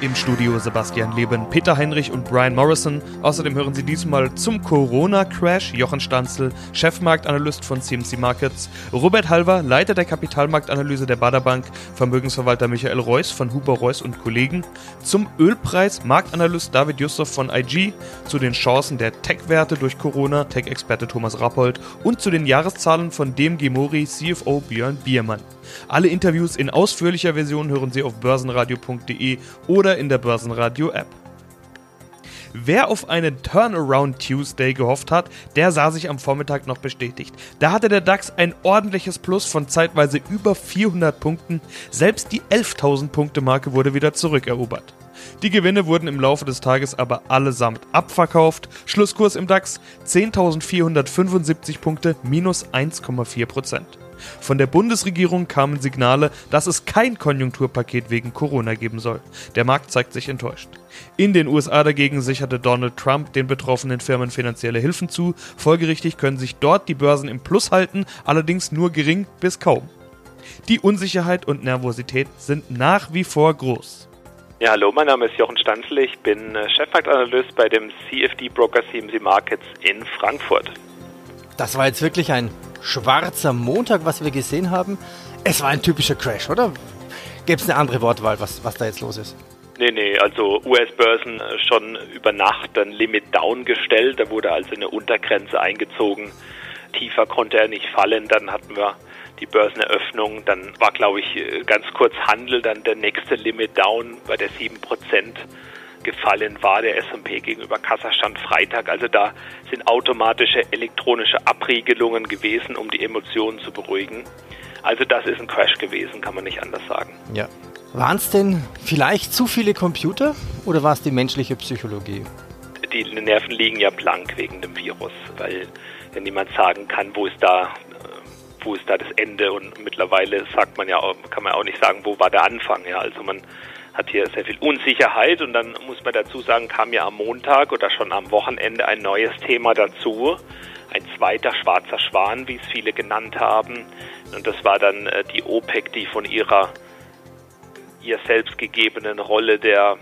Im Studio Sebastian Leben, Peter Heinrich und Brian Morrison. Außerdem hören Sie diesmal zum Corona-Crash Jochen Stanzel, Chefmarktanalyst von CMC Markets, Robert Halver, Leiter der Kapitalmarktanalyse der Baderbank, Vermögensverwalter Michael Reuss von Huber Reuss und Kollegen, zum Ölpreis Marktanalyst David Jussof von IG, zu den Chancen der Tech-Werte durch Corona, Tech-Experte Thomas Rappold und zu den Jahreszahlen von DMG Mori CFO Björn Biermann. Alle Interviews in ausführlicher Version hören Sie auf börsenradio.de oder in der Börsenradio-App. Wer auf einen Turnaround Tuesday gehofft hat, der sah sich am Vormittag noch bestätigt. Da hatte der DAX ein ordentliches Plus von zeitweise über 400 Punkten. Selbst die 11.000 Punkte Marke wurde wieder zurückerobert. Die Gewinne wurden im Laufe des Tages aber allesamt abverkauft. Schlusskurs im DAX 10.475 Punkte, minus 1,4 Prozent. Von der Bundesregierung kamen Signale, dass es kein Konjunkturpaket wegen Corona geben soll. Der Markt zeigt sich enttäuscht. In den USA dagegen sicherte Donald Trump den betroffenen Firmen finanzielle Hilfen zu. Folgerichtig können sich dort die Börsen im Plus halten, allerdings nur gering bis kaum. Die Unsicherheit und Nervosität sind nach wie vor groß. Ja, hallo, mein Name ist Jochen Stanzel, ich bin äh, Chefmarktanalyst bei dem CFD Broker CMC Markets in Frankfurt. Das war jetzt wirklich ein schwarzer Montag, was wir gesehen haben. Es war ein typischer Crash, oder? Gäbe es eine andere Wortwahl, was, was da jetzt los ist? Nee, nee, also US-Börsen äh, schon über Nacht ein Limit down gestellt. Da wurde also eine Untergrenze eingezogen. Tiefer konnte er nicht fallen. Dann hatten wir die Börseneröffnung. Dann war, glaube ich, äh, ganz kurz Handel. Dann der nächste Limit down bei der 7% gefallen war der S&P gegenüber Kasachstand Freitag. Also da sind automatische elektronische Abriegelungen gewesen, um die Emotionen zu beruhigen. Also das ist ein Crash gewesen, kann man nicht anders sagen. Ja. Waren es denn vielleicht zu viele Computer oder war es die menschliche Psychologie? Die Nerven liegen ja blank wegen dem Virus, weil wenn niemand sagen kann, wo ist da wo ist da das Ende und mittlerweile sagt man ja kann man auch nicht sagen, wo war der Anfang, ja, also man hat hier sehr viel Unsicherheit und dann muss man dazu sagen, kam ja am Montag oder schon am Wochenende ein neues Thema dazu. Ein zweiter schwarzer Schwan, wie es viele genannt haben. Und das war dann äh, die OPEC, die von ihrer ihr selbst gegebenen Rolle der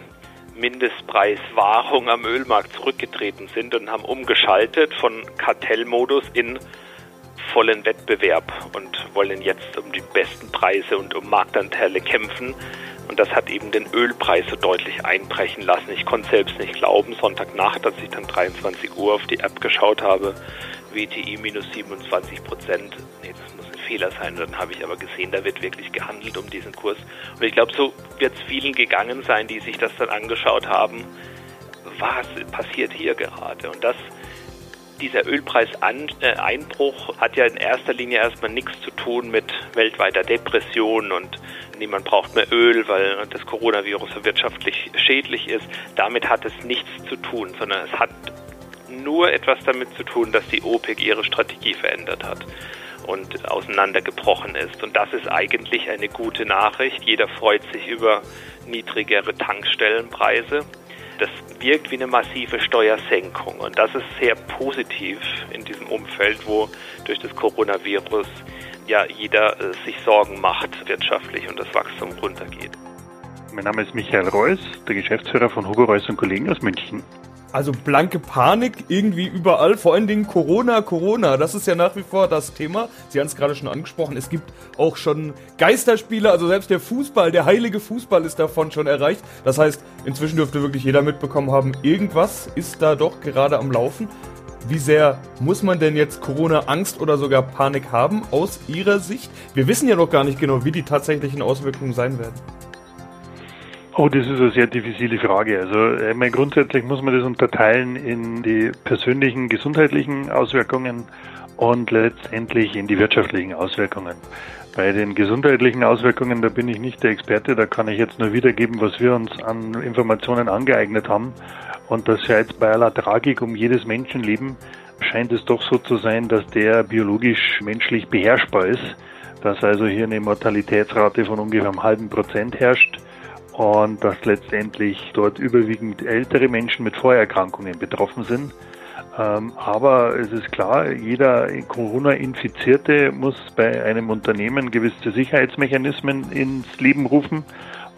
Mindestpreiswahrung am Ölmarkt zurückgetreten sind und haben umgeschaltet von Kartellmodus in vollen Wettbewerb und wollen jetzt um die besten Preise und um Marktanteile kämpfen. Und das hat eben den Ölpreis so deutlich einbrechen lassen. Ich konnte selbst nicht glauben, Sonntagnacht, als ich dann 23 Uhr auf die App geschaut habe, WTI minus 27 Prozent. Nee, das muss ein Fehler sein. Dann habe ich aber gesehen, da wird wirklich gehandelt um diesen Kurs. Und ich glaube, so wird es vielen gegangen sein, die sich das dann angeschaut haben. Was passiert hier gerade? Und das dieser Ölpreiseinbruch hat ja in erster Linie erstmal nichts zu tun mit weltweiter Depression und niemand braucht mehr Öl, weil das Coronavirus wirtschaftlich schädlich ist. Damit hat es nichts zu tun, sondern es hat nur etwas damit zu tun, dass die OPEC ihre Strategie verändert hat und auseinandergebrochen ist. Und das ist eigentlich eine gute Nachricht. Jeder freut sich über niedrigere Tankstellenpreise. Das wirkt wie eine massive Steuersenkung und das ist sehr positiv in diesem Umfeld, wo durch das Coronavirus ja jeder äh, sich Sorgen macht wirtschaftlich und das Wachstum runtergeht. Mein Name ist Michael Reuss, der Geschäftsführer von Hugo Reuss und Kollegen aus München. Also blanke Panik irgendwie überall, vor allen Dingen Corona, Corona, das ist ja nach wie vor das Thema. Sie haben es gerade schon angesprochen, es gibt auch schon Geisterspiele, also selbst der Fußball, der heilige Fußball ist davon schon erreicht. Das heißt, inzwischen dürfte wirklich jeder mitbekommen haben, irgendwas ist da doch gerade am Laufen. Wie sehr muss man denn jetzt Corona-Angst oder sogar Panik haben aus Ihrer Sicht? Wir wissen ja noch gar nicht genau, wie die tatsächlichen Auswirkungen sein werden. Oh, das ist eine sehr diffizile Frage. Also, ich meine, grundsätzlich muss man das unterteilen in die persönlichen gesundheitlichen Auswirkungen und letztendlich in die wirtschaftlichen Auswirkungen. Bei den gesundheitlichen Auswirkungen, da bin ich nicht der Experte, da kann ich jetzt nur wiedergeben, was wir uns an Informationen angeeignet haben. Und das ja jetzt bei aller Tragik um jedes Menschenleben scheint es doch so zu sein, dass der biologisch menschlich beherrschbar ist, dass also hier eine Mortalitätsrate von ungefähr einem halben Prozent herrscht und dass letztendlich dort überwiegend ältere Menschen mit Vorerkrankungen betroffen sind. Ähm, aber es ist klar, jeder Corona-Infizierte muss bei einem Unternehmen gewisse Sicherheitsmechanismen ins Leben rufen.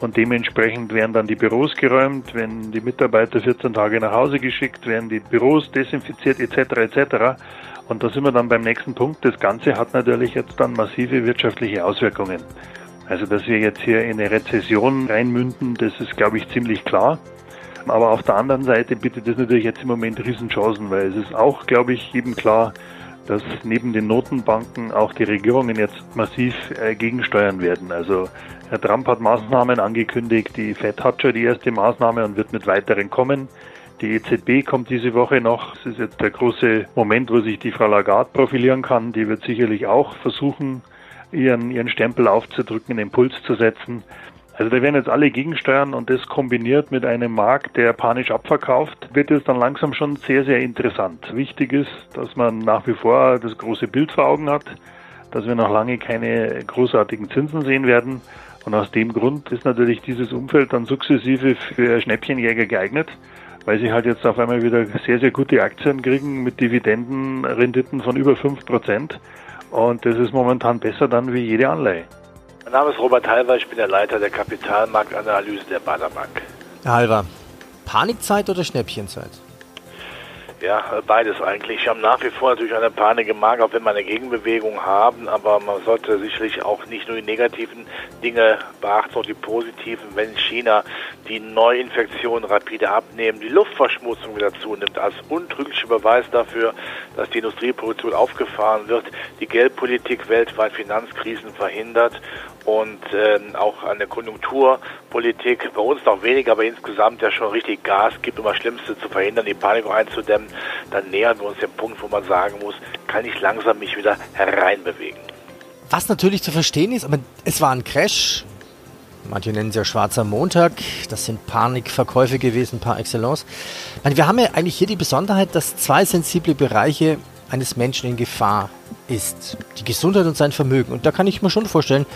Und dementsprechend werden dann die Büros geräumt, werden die Mitarbeiter 14 Tage nach Hause geschickt, werden die Büros desinfiziert etc. etc. Und da sind wir dann beim nächsten Punkt. Das Ganze hat natürlich jetzt dann massive wirtschaftliche Auswirkungen. Also dass wir jetzt hier in eine Rezession reinmünden, das ist, glaube ich, ziemlich klar. Aber auf der anderen Seite bietet das natürlich jetzt im Moment Riesenchancen, weil es ist auch, glaube ich, jedem klar, dass neben den Notenbanken auch die Regierungen jetzt massiv äh, gegensteuern werden. Also Herr Trump hat Maßnahmen angekündigt, die Fed hat schon die erste Maßnahme und wird mit weiteren kommen. Die EZB kommt diese Woche noch. Es ist jetzt der große Moment, wo sich die Frau Lagarde profilieren kann. Die wird sicherlich auch versuchen, ihren, ihren Stempel aufzudrücken, einen Impuls zu setzen. Also da werden jetzt alle gegensteuern und das kombiniert mit einem Markt, der panisch abverkauft, wird es dann langsam schon sehr, sehr interessant. Wichtig ist, dass man nach wie vor das große Bild vor Augen hat, dass wir noch lange keine großartigen Zinsen sehen werden. Und aus dem Grund ist natürlich dieses Umfeld dann sukzessive für Schnäppchenjäger geeignet, weil sie halt jetzt auf einmal wieder sehr, sehr gute Aktien kriegen mit Dividendenrenditen von über 5 Prozent. Und das ist momentan besser dann wie jede Anleihe. Mein Name ist Robert Halver, ich bin der Leiter der Kapitalmarktanalyse der Bader Bank. Herr Halver, Panikzeit oder Schnäppchenzeit? Ja, beides eigentlich. Wir haben nach wie vor natürlich eine Panik im Markt, auch wenn wir eine Gegenbewegung haben, aber man sollte sicherlich auch nicht nur die negativen Dinge beachten, sondern die positiven. Wenn China die Neuinfektionen rapide abnehmen, die Luftverschmutzung wieder zunimmt, als untrüglicher Beweis dafür, dass die Industrieproduktion aufgefahren wird, die Geldpolitik weltweit Finanzkrisen verhindert und äh, auch eine Konjunkturpolitik bei uns noch weniger, aber insgesamt ja schon richtig Gas gibt, um das Schlimmste zu verhindern, die Panik einzudämmen, dann nähern wir uns dem Punkt, wo man sagen muss, kann ich langsam mich wieder hereinbewegen. Was natürlich zu verstehen ist, aber es war ein Crash. Manche nennen es ja schwarzer Montag. Das sind Panikverkäufe gewesen par excellence. wir haben ja eigentlich hier die Besonderheit, dass zwei sensible Bereiche eines Menschen in Gefahr ist. Die Gesundheit und sein Vermögen. Und da kann ich mir schon vorstellen,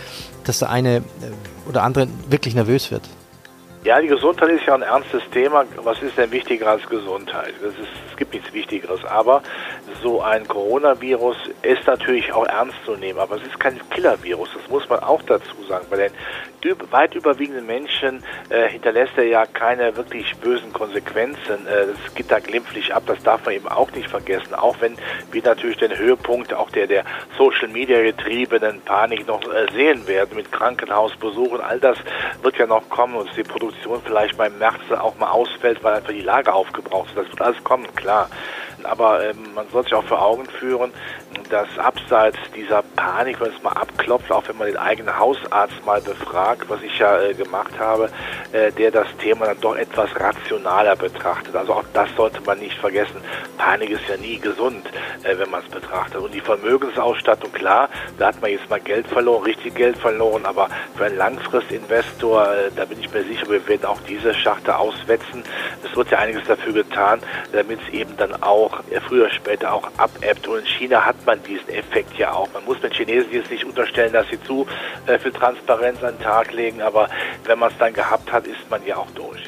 dass der eine äh, oder andere wirklich nervös wird. Ja, die Gesundheit ist ja ein ernstes Thema. Was ist denn wichtiger als Gesundheit? Ist, es gibt nichts Wichtigeres. Aber so ein Coronavirus ist natürlich auch ernst zu nehmen. Aber es ist kein Killer-Virus. Das muss man auch dazu sagen. Bei den weit überwiegenden Menschen äh, hinterlässt er ja keine wirklich bösen Konsequenzen. Äh, das geht da glimpflich ab. Das darf man eben auch nicht vergessen. Auch wenn wir natürlich den Höhepunkt auch der, der Social Media getriebenen Panik noch äh, sehen werden mit Krankenhausbesuchen. All das wird ja noch kommen und die Produktion vielleicht beim März auch mal ausfällt, weil einfach die Lage aufgebraucht ist. Das wird alles kommen, klar. Aber ähm, man soll sich auch vor Augen führen, dass abseits dieser Panik, wenn es mal abklopft, auch wenn man den eigenen Hausarzt mal befragt, was ich ja äh, gemacht habe, äh, der das Thema dann doch etwas rationaler betrachtet. Also auch das sollte man nicht vergessen. Panik ist ja nie gesund, äh, wenn man es betrachtet. Und die Vermögensausstattung, klar, da hat man jetzt mal Geld verloren, richtig Geld verloren, aber für einen Langfristinvestor, äh, da bin ich mir sicher, wir werden auch diese Schachte auswetzen. Es wird ja einiges dafür getan, damit es eben dann auch äh, früher später auch abebbt. Und in China hat man diesen Effekt ja auch. Man muss den Chinesen jetzt nicht unterstellen, dass sie zu äh, viel Transparenz an den Tag legen, aber wenn man es dann gehabt hat, ist man ja auch durch.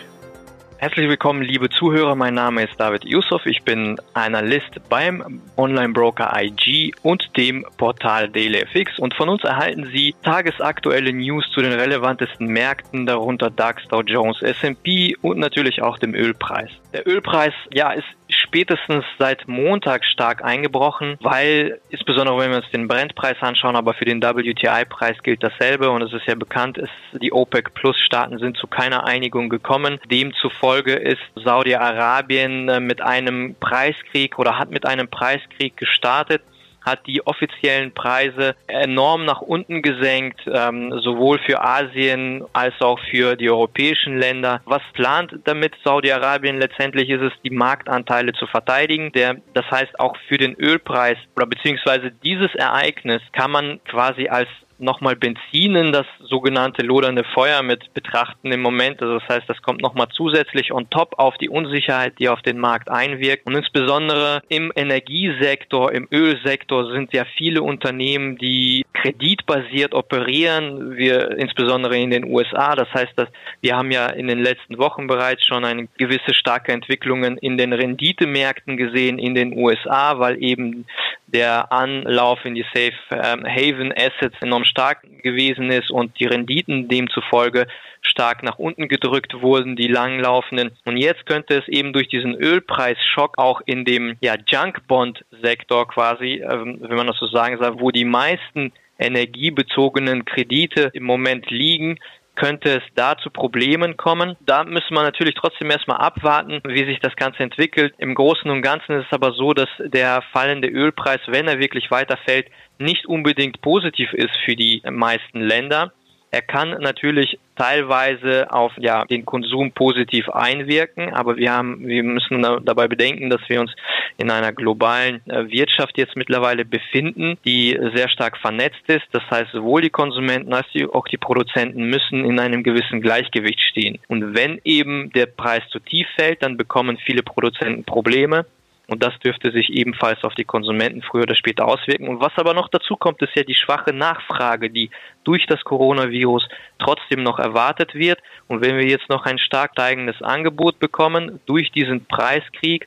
Herzlich willkommen, liebe Zuhörer. Mein Name ist David Yusuf. Ich bin Analyst beim Online-Broker IG und dem Portal DailyFX. Und von uns erhalten Sie tagesaktuelle News zu den relevantesten Märkten, darunter DAX, Dow Jones, S&P und natürlich auch dem Ölpreis. Der Ölpreis, ja, ist spätestens seit Montag stark eingebrochen, weil insbesondere wenn wir uns den Brentpreis anschauen, aber für den WTI-Preis gilt dasselbe und es ist ja bekannt, ist, die OPEC Plus Staaten sind zu keiner Einigung gekommen. Demzufolge ist Saudi-Arabien äh, mit einem Preiskrieg oder hat mit einem Preiskrieg gestartet hat die offiziellen Preise enorm nach unten gesenkt, ähm, sowohl für Asien als auch für die europäischen Länder. Was plant damit Saudi-Arabien? Letztendlich ist es, die Marktanteile zu verteidigen. Der, das heißt, auch für den Ölpreis oder beziehungsweise dieses Ereignis kann man quasi als nochmal Benzin in das sogenannte lodernde Feuer mit betrachten im Moment. Also das heißt, das kommt nochmal zusätzlich on top auf die Unsicherheit, die auf den Markt einwirkt. Und insbesondere im Energiesektor, im Ölsektor sind ja viele Unternehmen, die kreditbasiert operieren, wir insbesondere in den USA. Das heißt, dass wir haben ja in den letzten Wochen bereits schon eine gewisse starke Entwicklungen in den Renditemärkten gesehen in den USA, weil eben der Anlauf in die Safe ähm, Haven Assets enorm stark gewesen ist und die Renditen demzufolge stark nach unten gedrückt wurden, die langlaufenden. Und jetzt könnte es eben durch diesen Ölpreisschock auch in dem ja, Junk-Bond-Sektor quasi, ähm, wenn man das so sagen soll, wo die meisten energiebezogenen Kredite im Moment liegen, könnte es da zu Problemen kommen. Da müssen wir natürlich trotzdem erstmal abwarten, wie sich das Ganze entwickelt. Im Großen und Ganzen ist es aber so, dass der fallende Ölpreis, wenn er wirklich weiterfällt, nicht unbedingt positiv ist für die meisten Länder. Er kann natürlich teilweise auf ja, den Konsum positiv einwirken, aber wir haben, wir müssen dabei bedenken, dass wir uns in einer globalen äh, Wirtschaft jetzt mittlerweile befinden, die sehr stark vernetzt ist. Das heißt, sowohl die Konsumenten als auch die Produzenten müssen in einem gewissen Gleichgewicht stehen. Und wenn eben der Preis zu tief fällt, dann bekommen viele Produzenten Probleme. Und das dürfte sich ebenfalls auf die Konsumenten früher oder später auswirken. Und was aber noch dazu kommt, ist ja die schwache Nachfrage, die durch das Coronavirus trotzdem noch erwartet wird. Und wenn wir jetzt noch ein stark steigendes Angebot bekommen durch diesen Preiskrieg,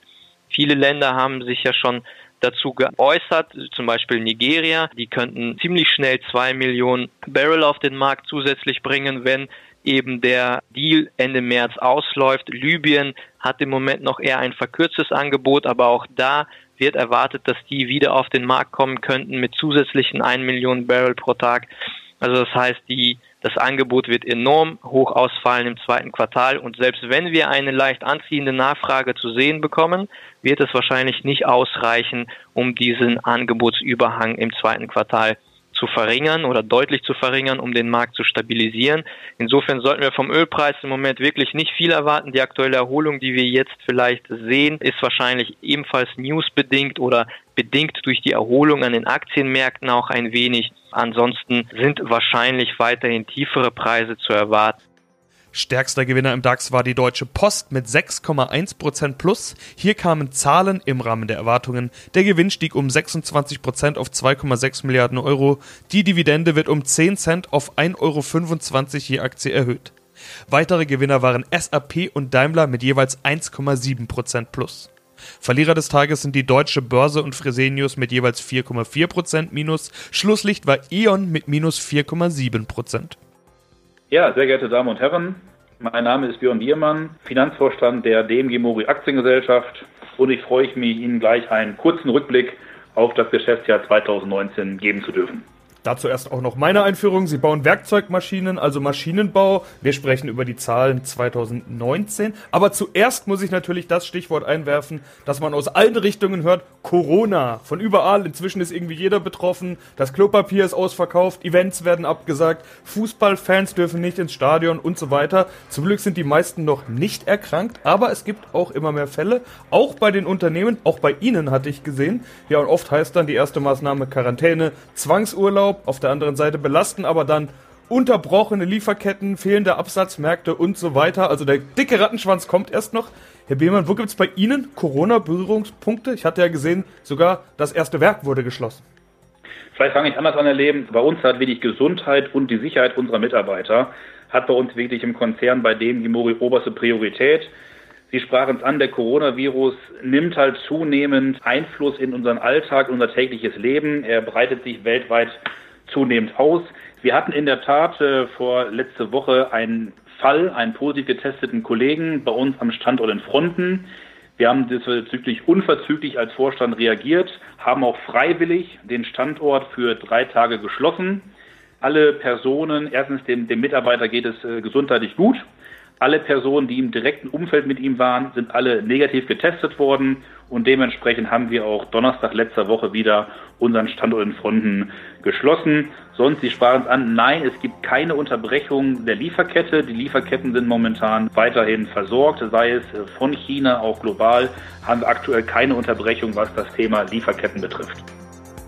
viele Länder haben sich ja schon dazu geäußert, zum Beispiel Nigeria, die könnten ziemlich schnell zwei Millionen Barrel auf den Markt zusätzlich bringen, wenn eben der Deal Ende März ausläuft. Libyen hat im Moment noch eher ein verkürztes Angebot, aber auch da wird erwartet, dass die wieder auf den Markt kommen könnten mit zusätzlichen 1 Million Barrel pro Tag. Also das heißt, die, das Angebot wird enorm hoch ausfallen im zweiten Quartal und selbst wenn wir eine leicht anziehende Nachfrage zu sehen bekommen, wird es wahrscheinlich nicht ausreichen, um diesen Angebotsüberhang im zweiten Quartal zu verringern oder deutlich zu verringern, um den Markt zu stabilisieren. Insofern sollten wir vom Ölpreis im Moment wirklich nicht viel erwarten. Die aktuelle Erholung, die wir jetzt vielleicht sehen, ist wahrscheinlich ebenfalls newsbedingt oder bedingt durch die Erholung an den Aktienmärkten auch ein wenig. Ansonsten sind wahrscheinlich weiterhin tiefere Preise zu erwarten. Stärkster Gewinner im DAX war die Deutsche Post mit 6,1% plus. Hier kamen Zahlen im Rahmen der Erwartungen. Der Gewinn stieg um 26% auf 2,6 Milliarden Euro. Die Dividende wird um 10 Cent auf 1,25 Euro je Aktie erhöht. Weitere Gewinner waren SAP und Daimler mit jeweils 1,7% plus. Verlierer des Tages sind die Deutsche Börse und Fresenius mit jeweils 4,4% minus. Schlusslicht war E.ON mit minus 4,7%. Ja, sehr geehrte Damen und Herren, mein Name ist Björn Biermann, Finanzvorstand der DMG Mori Aktiengesellschaft und ich freue mich, Ihnen gleich einen kurzen Rückblick auf das Geschäftsjahr 2019 geben zu dürfen. Dazu erst auch noch meine Einführung. Sie bauen Werkzeugmaschinen, also Maschinenbau. Wir sprechen über die Zahlen 2019. Aber zuerst muss ich natürlich das Stichwort einwerfen, dass man aus allen Richtungen hört, Corona. Von überall. Inzwischen ist irgendwie jeder betroffen. Das Klopapier ist ausverkauft. Events werden abgesagt. Fußballfans dürfen nicht ins Stadion und so weiter. Zum Glück sind die meisten noch nicht erkrankt. Aber es gibt auch immer mehr Fälle. Auch bei den Unternehmen. Auch bei Ihnen hatte ich gesehen. Ja, und oft heißt dann die erste Maßnahme Quarantäne, Zwangsurlaub auf der anderen Seite belasten aber dann unterbrochene Lieferketten, fehlende Absatzmärkte und so weiter. Also der dicke Rattenschwanz kommt erst noch. Herr Behmann, wo gibt es bei Ihnen Corona-Berührungspunkte? Ich hatte ja gesehen, sogar das erste Werk wurde geschlossen. Vielleicht fange ich anders an erleben. Bei uns hat wirklich Gesundheit und die Sicherheit unserer Mitarbeiter hat bei uns wirklich im Konzern bei dem die oberste Priorität. Sie sprachen es an, der Coronavirus nimmt halt zunehmend Einfluss in unseren Alltag, unser tägliches Leben. Er breitet sich weltweit zunehmend aus. Wir hatten in der Tat äh, vor letzte Woche einen Fall, einen positiv getesteten Kollegen bei uns am Standort in Fronten. Wir haben diesbezüglich unverzüglich als Vorstand reagiert, haben auch freiwillig den Standort für drei Tage geschlossen. Alle Personen, erstens dem, dem Mitarbeiter geht es äh, gesundheitlich gut alle Personen, die im direkten Umfeld mit ihm waren, sind alle negativ getestet worden und dementsprechend haben wir auch Donnerstag letzter Woche wieder unseren Standort in Fronten geschlossen. Sonst, Sie sparen es an, nein, es gibt keine Unterbrechung der Lieferkette. Die Lieferketten sind momentan weiterhin versorgt, sei es von China, auch global, haben wir aktuell keine Unterbrechung, was das Thema Lieferketten betrifft.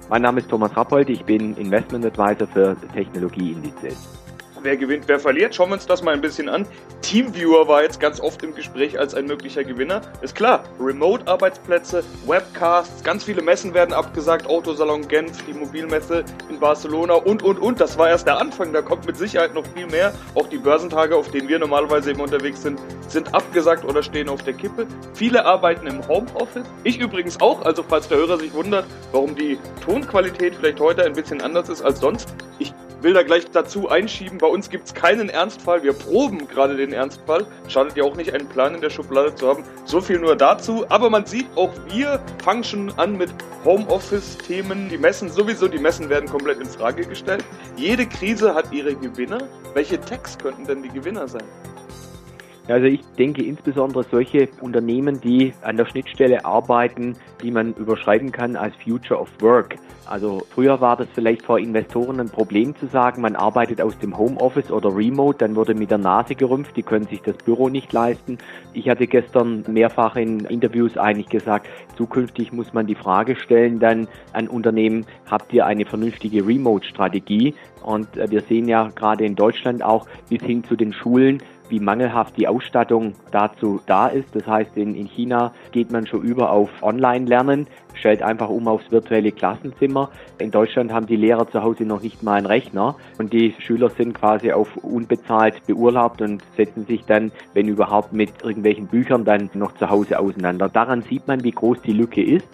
Mein Name ist Thomas Rappold, ich bin Investment Advisor für Technologieindizes. Wer gewinnt, wer verliert. Schauen wir uns das mal ein bisschen an. Teamviewer war jetzt ganz oft im Gespräch als ein möglicher Gewinner. Ist klar, Remote-Arbeitsplätze, Webcasts, ganz viele Messen werden abgesagt, Autosalon Genf, die Mobilmesse in Barcelona und, und, und. Das war erst der Anfang, da kommt mit Sicherheit noch viel mehr. Auch die Börsentage, auf denen wir normalerweise eben unterwegs sind, sind abgesagt oder stehen auf der Kippe. Viele arbeiten im Homeoffice. Ich übrigens auch, also falls der Hörer sich wundert, warum die Tonqualität vielleicht heute ein bisschen anders ist als sonst. Ich will da gleich dazu einschieben, bei uns gibt es keinen Ernstfall. Wir proben gerade den Ernstfall. Schadet ja auch nicht, einen Plan in der Schublade zu haben. So viel nur dazu. Aber man sieht, auch wir fangen schon an mit Homeoffice-Themen. Die Messen sowieso, die Messen werden komplett in Frage gestellt. Jede Krise hat ihre Gewinner. Welche Tags könnten denn die Gewinner sein? Also ich denke insbesondere solche Unternehmen, die an der Schnittstelle arbeiten, die man überschreiben kann als Future of Work. Also früher war das vielleicht vor Investoren ein Problem zu sagen, man arbeitet aus dem Homeoffice oder Remote, dann wurde mit der Nase gerümpft, die können sich das Büro nicht leisten. Ich hatte gestern mehrfach in Interviews eigentlich gesagt, zukünftig muss man die Frage stellen dann an Unternehmen, habt ihr eine vernünftige Remote-Strategie? Und äh, wir sehen ja gerade in Deutschland auch bis hin zu den Schulen, wie mangelhaft die Ausstattung dazu da ist. Das heißt, in, in China geht man schon über auf Online-Lernen, stellt einfach um aufs virtuelle Klassenzimmer. In Deutschland haben die Lehrer zu Hause noch nicht mal einen Rechner und die Schüler sind quasi auf unbezahlt beurlaubt und setzen sich dann, wenn überhaupt, mit irgendwelchen Büchern dann noch zu Hause auseinander. Daran sieht man, wie groß die Lücke ist.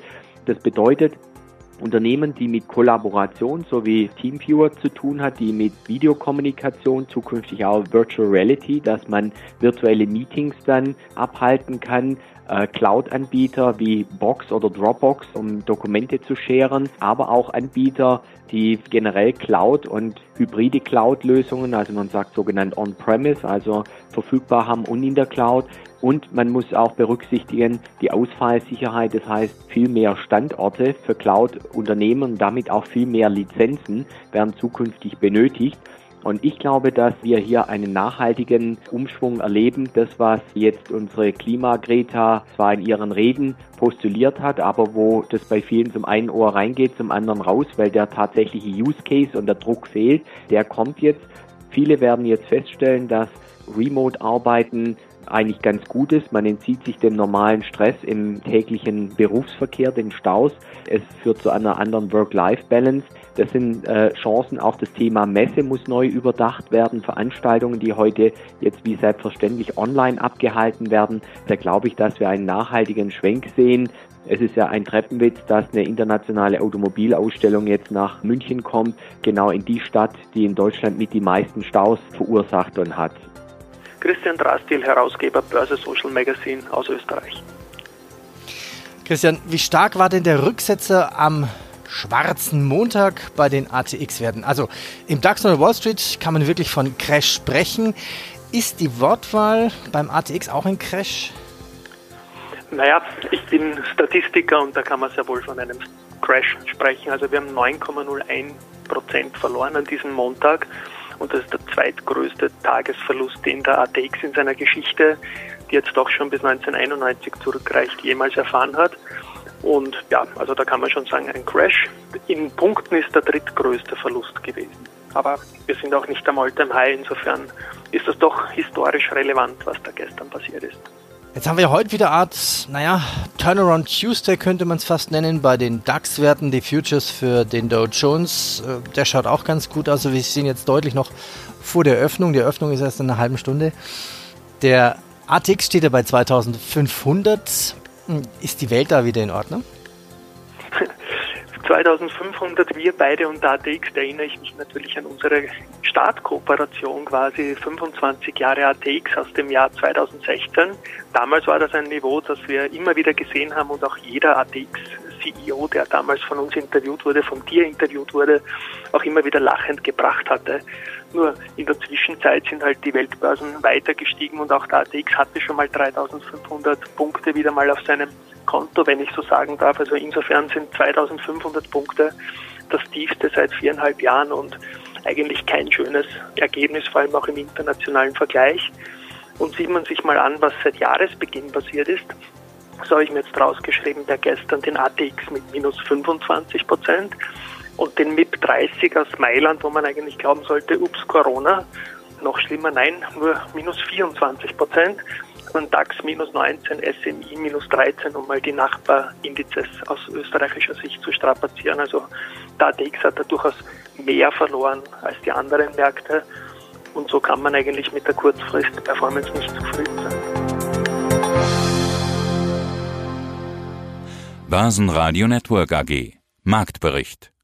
Das bedeutet, Unternehmen, die mit Kollaboration sowie Teamviewer zu tun hat, die mit Videokommunikation, zukünftig auch Virtual Reality, dass man virtuelle Meetings dann abhalten kann, äh, Cloud-Anbieter wie Box oder Dropbox, um Dokumente zu scheren, aber auch Anbieter, die generell Cloud und hybride Cloud-Lösungen, also man sagt sogenannt On-Premise, also verfügbar haben und in der Cloud. Und man muss auch berücksichtigen die Ausfallsicherheit, das heißt viel mehr Standorte für Cloud-Unternehmen und damit auch viel mehr Lizenzen werden zukünftig benötigt. Und ich glaube, dass wir hier einen nachhaltigen Umschwung erleben. Das, was jetzt unsere Klimagreta zwar in ihren Reden postuliert hat, aber wo das bei vielen zum einen Ohr reingeht, zum anderen raus, weil der tatsächliche Use Case und der Druck fehlt, der kommt jetzt. Viele werden jetzt feststellen, dass Remote-Arbeiten eigentlich ganz gut ist. Man entzieht sich dem normalen Stress im täglichen Berufsverkehr, den Staus. Es führt zu einer anderen Work-Life-Balance. Das sind äh, Chancen. Auch das Thema Messe muss neu überdacht werden. Veranstaltungen, die heute jetzt wie selbstverständlich online abgehalten werden. Da glaube ich, dass wir einen nachhaltigen Schwenk sehen. Es ist ja ein Treppenwitz, dass eine internationale Automobilausstellung jetzt nach München kommt, genau in die Stadt, die in Deutschland mit die meisten Staus verursacht und hat. Christian Drastil, Herausgeber Börse Social Magazine aus Österreich. Christian, wie stark war denn der Rücksetzer am schwarzen Montag bei den ATX-Werten? Also im DAX oder Wall Street kann man wirklich von Crash sprechen. Ist die Wortwahl beim ATX auch ein Crash? Naja, ich bin Statistiker und da kann man sehr wohl von einem Crash sprechen. Also wir haben 9,01 Prozent verloren an diesem Montag und das ist der zweitgrößte Tagesverlust, den der ATX in seiner Geschichte, die jetzt doch schon bis 1991 zurückreicht, jemals erfahren hat. Und ja, also da kann man schon sagen, ein Crash. In Punkten ist der drittgrößte Verlust gewesen. Aber wir sind auch nicht am All-Time High, insofern ist das doch historisch relevant, was da gestern passiert ist. Jetzt haben wir heute wieder Art, naja, Turnaround Tuesday könnte man es fast nennen, bei den DAX-Werten, die Futures für den Dow Jones. Äh, der schaut auch ganz gut aus. Also wir sehen jetzt deutlich noch vor der Öffnung. Die Öffnung ist erst in einer halben Stunde. Der ATX steht ja bei 2500. Ist die Welt da wieder in Ordnung? 2500, wir beide und ATX, da erinnere ich mich natürlich an unsere Startkooperation quasi, 25 Jahre ATX aus dem Jahr 2016. Damals war das ein Niveau, das wir immer wieder gesehen haben und auch jeder ATX-CEO, der damals von uns interviewt wurde, von dir interviewt wurde, auch immer wieder lachend gebracht hatte. Nur in der Zwischenzeit sind halt die Weltbörsen weiter gestiegen und auch der ATX hatte schon mal 3500 Punkte wieder mal auf seinem Konto, wenn ich so sagen darf. Also insofern sind 2500 Punkte das tiefste seit viereinhalb Jahren und eigentlich kein schönes Ergebnis, vor allem auch im internationalen Vergleich. Und sieht man sich mal an, was seit Jahresbeginn passiert ist, so habe ich mir jetzt rausgeschrieben, der gestern den ATX mit minus 25 Prozent, und den MIP 30 aus Mailand, wo man eigentlich glauben sollte, ups, Corona. Noch schlimmer, nein, nur minus 24 Prozent. Und DAX minus 19, SMI minus 13, um mal die Nachbarindizes aus österreichischer Sicht zu strapazieren. Also der ATX hat da durchaus mehr verloren als die anderen Märkte. Und so kann man eigentlich mit der Kurzfrist-Performance nicht zufrieden sein. Basen Radio Network AG Marktbericht